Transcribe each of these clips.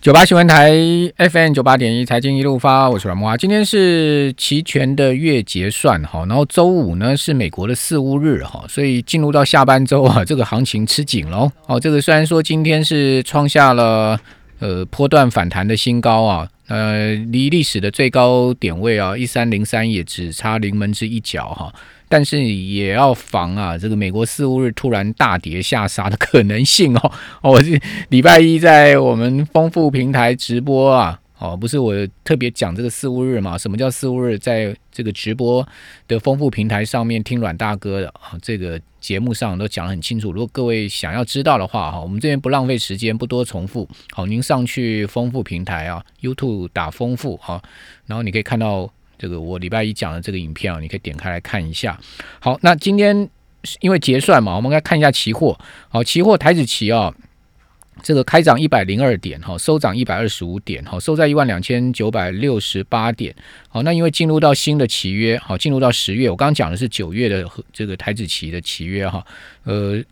九八新闻台 FM 九八点一财经一路发，我是阮木啊。今天是期权的月结算哈，然后周五呢是美国的四五日哈，所以进入到下半周啊，这个行情吃紧喽。哦，这个虽然说今天是创下了呃波段反弹的新高啊，呃离历史的最高点位啊一三零三也只差临门之一脚哈。但是也要防啊，这个美国四五日突然大跌下杀的可能性哦。我是礼拜一在我们丰富平台直播啊，哦，不是我特别讲这个四五日嘛？什么叫四五日？在这个直播的丰富平台上面听阮大哥的啊，这个节目上都讲得很清楚。如果各位想要知道的话哈，我们这边不浪费时间，不多重复。好，您上去丰富平台啊，YouTube 打丰富哈，然后你可以看到。这个我礼拜一讲的这个影片啊，你可以点开来看一下。好，那今天因为结算嘛，我们来看一下期货。好，期货台子期啊，这个开涨一百零二点，哈，收涨一百二十五点，好，收在一万两千九百六十八点。好，那因为进入到新的契约，好，进入到十月，我刚刚讲的是九月的这个台子期的契约哈，呃，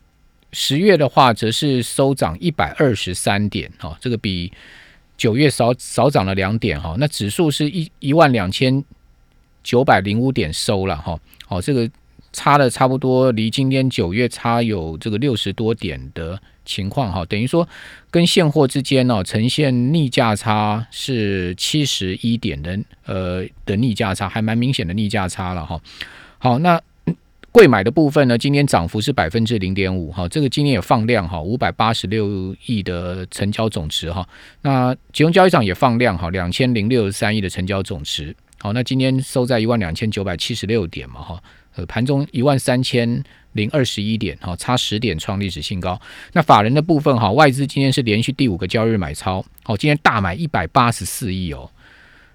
十月的话则是收涨一百二十三点，哈，这个比九月少少涨了两点，哈，那指数是一一万两千。九百零五点收了哈，好，这个差了差不多，离今天九月差有这个六十多点的情况哈，等于说跟现货之间呢呈现逆价差是七十一点的呃的逆价差，还蛮明显的逆价差了哈。好，那贵买的部分呢，今天涨幅是百分之零点五哈，这个今天也放量哈，五百八十六亿的成交总值哈，那集中交易场也放量哈，两千零六十三亿的成交总值。好，那今天收在一万两千九百七十六点嘛，哈，呃，盘中一万三千零二十一点，哈，差十点创历史新高。那法人的部分，哈，外资今天是连续第五个交易日买超，哦，今天大买一百八十四亿哦，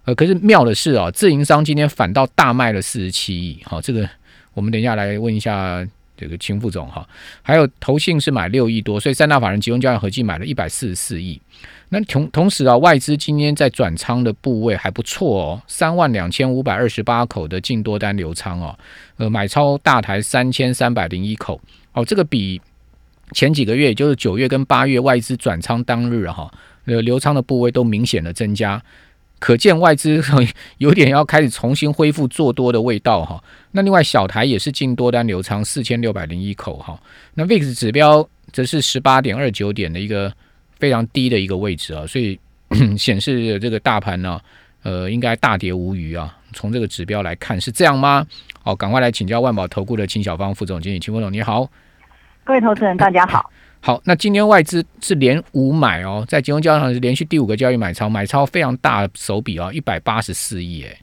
呃，可是妙的是哦，自营商今天反倒大卖了四十七亿，好，这个我们等一下来问一下这个秦副总哈，还有投信是买六亿多，所以三大法人集中交易合计买了一百四十四亿。那同同时啊，外资今天在转仓的部位还不错哦，三万两千五百二十八口的净多单流仓哦，呃，买超大台三千三百零一口。哦，这个比前几个月，就是九月跟八月外资转仓当日哈，呃，流仓的部位都明显的增加，可见外资 有点要开始重新恢复做多的味道哈。那另外小台也是净多单流仓四千六百零一口哈，那 VIX 指标则是十八点二九点的一个。非常低的一个位置啊，所以 显示这个大盘呢，呃，应该大跌无余啊。从这个指标来看，是这样吗？好，赶快来请教万宝投顾的秦小芳副总经理，秦副总你好，各位投资人大家好。好，那今天外资是连五买哦，在金融交易上是连续第五个交易买超，买超非常大手笔哦，一百八十四亿哎。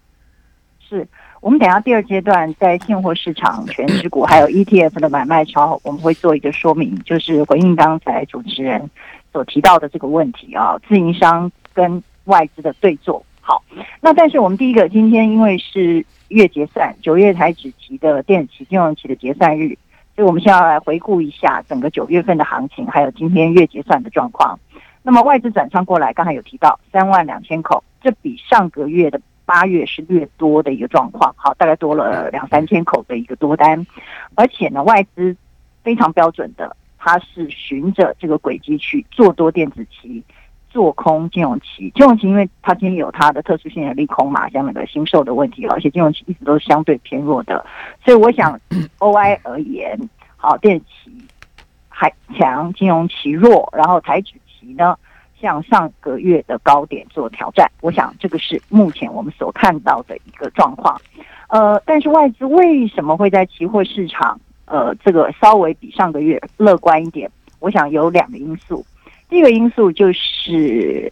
是我们等下第二阶段在现货市场全指股还有 ETF 的买卖超，我们会做一个说明，就是回应刚才主持人。所提到的这个问题啊，自营商跟外资的对坐。好，那但是我们第一个，今天因为是月结算，九月台指期的电子期、金融期的结算日，所以我们现在来回顾一下整个九月份的行情，还有今天月结算的状况。那么外资转仓过来，刚才有提到三万两千口，这比上个月的八月是略多的一个状况。好，大概多了两三千口的一个多单，而且呢，外资非常标准的。它是循着这个轨迹去做多电子期，做空金融期。金融期因为它今天有它的特殊性的利空嘛，像那个新售的问题，而且金融期一直都是相对偏弱的，所以我想 OI 而言，好电子期还强，金融期弱，然后台指期呢向上个月的高点做挑战。我想这个是目前我们所看到的一个状况。呃，但是外资为什么会在期货市场？呃，这个稍微比上个月乐观一点，我想有两个因素。第一个因素就是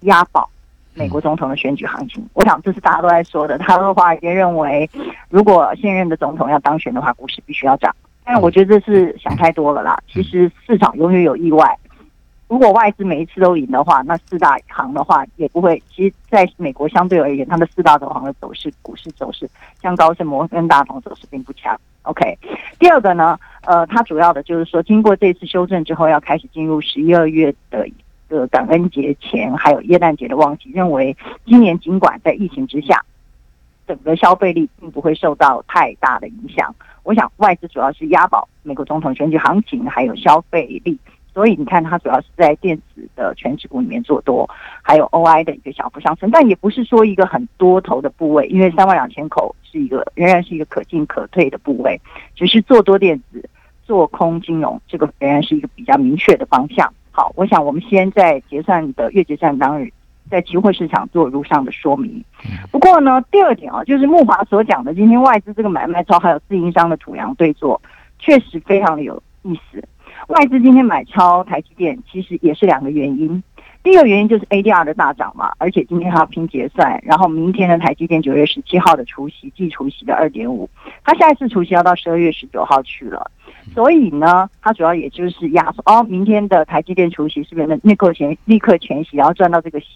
押宝美国总统的选举行情，我想这是大家都在说的。他的华尔街认为，如果现任的总统要当选的话，股市必须要涨。但我觉得这是想太多了啦。其实市场永远有意外。如果外资每一次都赢的话，那四大行的话也不会。其实在美国相对而言，它的四大投行的走势，股市走势，像高盛、摩根大通走势并不强。OK，第二个呢，呃，它主要的就是说，经过这次修正之后，要开始进入十一二月的一个感恩节前，还有耶诞节的旺季，认为今年尽管在疫情之下，整个消费力并不会受到太大的影响。我想外资主要是押宝美国总统选举行情，还有消费力。所以你看它主要是在电子的全指股里面做多，还有 OI 的一个小幅上升，但也不是说一个很多头的部位，因为三万两千口是一个仍然是一个可进可退的部位，只是做多电子、做空金融，这个仍然是一个比较明确的方向。好，我想我们先在结算的月结算当日，在期货市场做如上的说明。不过呢，第二点啊，就是木华所讲的，今天外资这个买卖超还有自营商的土洋对坐，确实非常的有意思。外资今天买超台积电，其实也是两个原因。第一个原因就是 ADR 的大涨嘛，而且今天还要拼结算，然后明天的台积电九月十七号的除夕即除夕的二点五，它下一次除夕要到十二月十九号去了，所以呢，它主要也就是压缩哦，明天的台积电除夕是不是立刻前立刻全息，然后赚到这个息？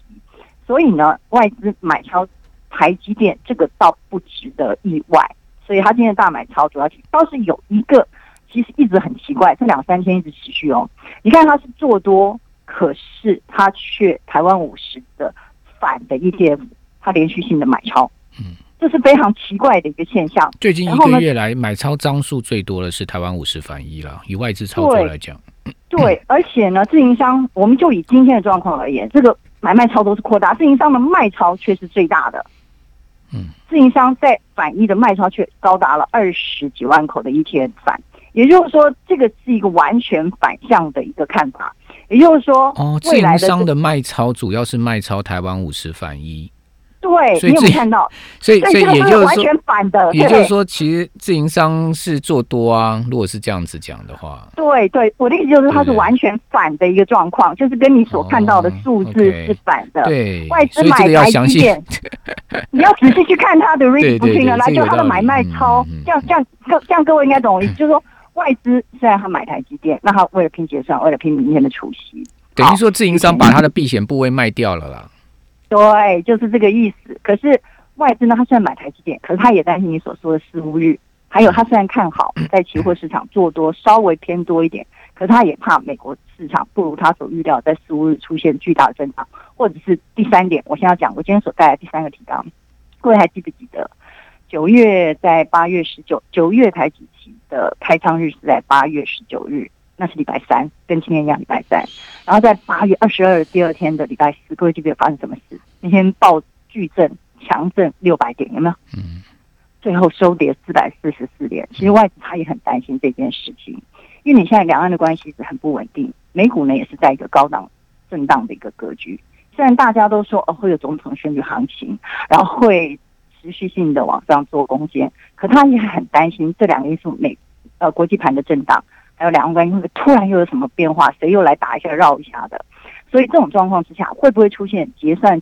所以呢，外资买超台积电这个倒不值得意外，所以它今天大买超主要倒是有一个。其实一直很奇怪，这两三天一直持续哦。你看它是做多，可是它却台湾五十的反的 ETF，它连续性的买超，嗯，这是非常奇怪的一个现象。最近一个月来买超张数最多的是台湾五十反一了，以外资操作来讲。对，而且呢，自营商，我们就以今天的状况而言，这个买卖超都是扩大，自营商的卖超却是最大的。嗯，自营商在反一的卖超却高达了二十几万口的一天反。也就是说，这个是一个完全反向的一个看法。也就是说，哦，自营商的卖超主要是卖超台湾五十反一。对，所以有看到，所以所以也就是完全反的，也就是说，其实自营商是做多啊。如果是这样子讲的话，对对，我的意思就是它是完全反的一个状况，就是跟你所看到的数字是反的。对，外资买台积电，你要仔细去看它的 read 不听的来，就它的买卖超，这样这样各这样各位应该懂我意思，就是说。外资虽然他买台积电，那他为了拼结算，为了拼明天的除息，等于说自营商把他的避险部位卖掉了啦。对，就是这个意思。可是外资呢，他虽然买台积电，可是他也担心你所说的四五日，还有他虽然看好在期货市场做多稍微偏多一点，可是他也怕美国市场不如他所预料在四五日出现巨大的增长，或者是第三点，我现在讲我今天所带来第三个提纲，各位还记不记得？九月在八月十九，九月台几期的开仓日是在八月十九日，那是礼拜三，跟今天一样礼拜三。然后在八月二十二第二天的礼拜四，各位记不记得发生什么事？那天暴巨震，强震六百点，有没有？嗯。最后收跌四百四十四点。其实外资他也很担心这件事情，因为你现在两岸的关系是很不稳定，美股呢也是在一个高档震荡的一个格局。虽然大家都说哦会有总统选举行情，然后会。持续性的往上做攻坚，可他也很担心这两个因素，美呃国际盘的震荡，还有两岸关系突然又有什么变化，谁又来打一下绕一下的，所以这种状况之下，会不会出现结算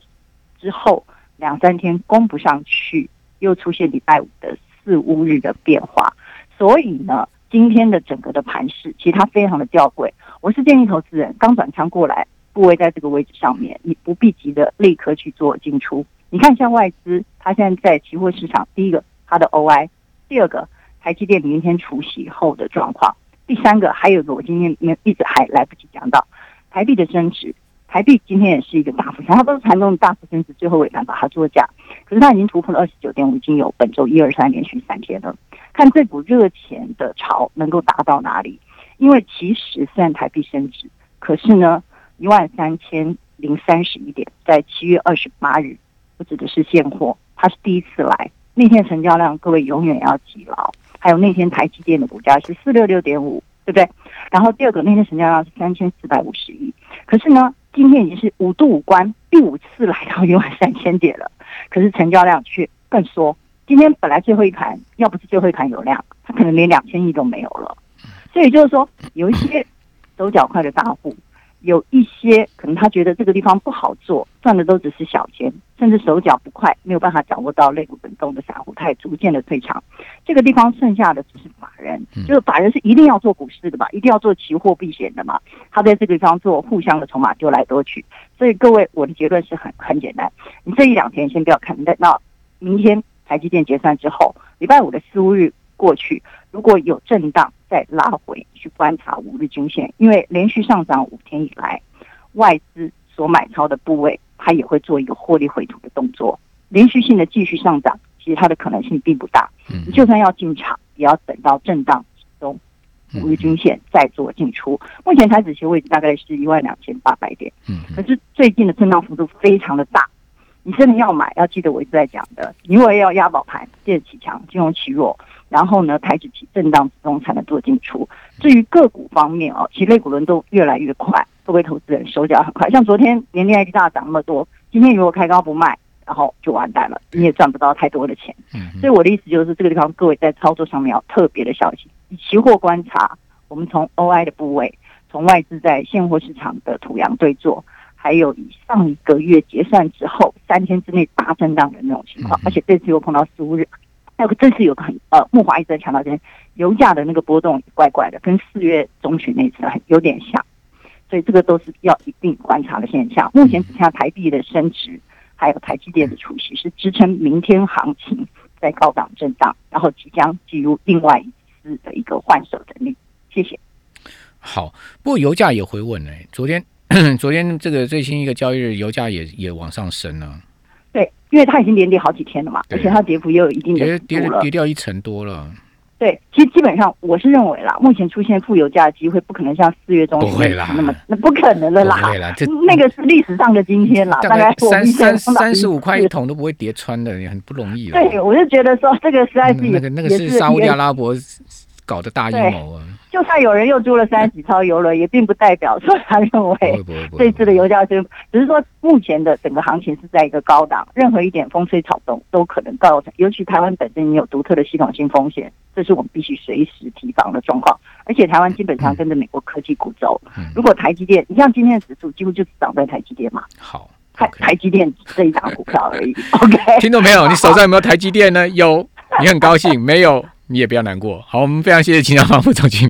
之后两三天攻不上去，又出现礼拜五的四五日的变化？所以呢，今天的整个的盘势其实它非常的吊诡。我是建议投资人刚转仓过来，部位在这个位置上面，你不必急着立刻去做进出。你看，像外资，它现在在期货市场，第一个它的 OI，第二个台积电明天除息后的状况，第三个还有一个我今天没一直还来不及讲到台币的升值，台币今天也是一个大幅，它都是盘中大幅升值，最后尾盘把它做价，可是它已经突破了二十九点五，已经有本周一二三连续三天了，看这股热钱的潮能够达到哪里？因为其实虽然台币升值，可是呢一万三千零三十一点，在七月二十八日。指的是现货，它是第一次来。那天成交量，各位永远要记牢。还有那天台积电的股价是四六六点五，对不对？然后第二个那天成交量是三千四百五十亿。可是呢，今天已经是五度五关，第五次来到一万 三千点了，可是成交量却更缩。今天本来最后一盘，要不是最后一盘有量，它可能连两千亿都没有了。所以就是说，有一些手脚快的大户。有一些可能他觉得这个地方不好做，赚的都只是小钱，甚至手脚不快，没有办法掌握到类股本动的散户，他也逐渐的退场。这个地方剩下的只是法人，就是法人是一定要做股市的嘛，一定要做期货避险的嘛。他在这个地方做互相的筹码丢来丢去。所以各位，我的结论是很很简单，你这一两天先不要看，等到明天台积电结算之后，礼拜五的四五日过去，如果有震荡。再拉回去观察五日均线，因为连续上涨五天以来，外资所买超的部位，它也会做一个获利回吐的动作。连续性的继续上涨，其实它的可能性并不大。你就算要进场，也要等到震荡中五日均线再做进出。目前台指期位置大概是一万两千八百点，嗯可是最近的震荡幅度非常的大。你真的要买，要记得我一直在讲的，因为要押宝盘，借起强，金融起弱，然后呢，台指期震荡之中才能做进出。至于个股方面哦，其实类股轮动越来越快，各位投资人手脚很快。像昨天年电 I T 大涨那么多，今天如果开高不卖，然后就完蛋了，你也赚不到太多的钱。嗯所以我的意思就是，这个地方各位在操作上面要特别的小心。以期货观察，我们从 OI 的部位，从外资在现货市场的土洋对坐，还有以上一个月结算之后三天之内大震荡的那种情况嗯，而且这次又碰到四五日，还有个这次有个很呃，木华一直在强调，就是油价的那个波动怪怪的，跟四月中旬那次很有点像，所以这个都是要一定观察的现象。目前只剩下台币的升值，还有台积电的出息是支撑明天行情在高档震荡，然后即将进入另外一次的一个换手整理。谢谢。好，不过油价也回稳了、昨天 昨天这个最新一个交易日，油价也也往上升了，对，因为它已经连跌好几天了嘛，而且它跌幅也有一定的跌跌了跌。掉一成多了，对，其实基本上我是认为啦，目前出现负油价的机会不可能像四月中旬不会啦那么那不可能的啦不，会啦，这那个是历史上的今天啦，大概三三三十五块一桶都不会跌穿的，也很不容易了。对，我就觉得说这个实在是也那个那个是是沙烏地也阿拉伯搞的大阴谋啊！就算有人又租了三十几艘游轮，也并不代表说他认为这次的油价是，只是说目前的整个行情是在一个高档，任何一点风吹草动都可能造成，尤其台湾本身也有独特的系统性风险，这是我们必须随时提防的状况。而且台湾基本上跟着美国科技股走，嗯如果台积电，你像今天的指数几乎就是涨在台积电嘛，好。台台积电这一档股票而已。OK，听到没有，你手上有没有台积电呢？有，你很高兴；没有，你也不要难过。好，我们非常谢谢秦晓芳副总经理。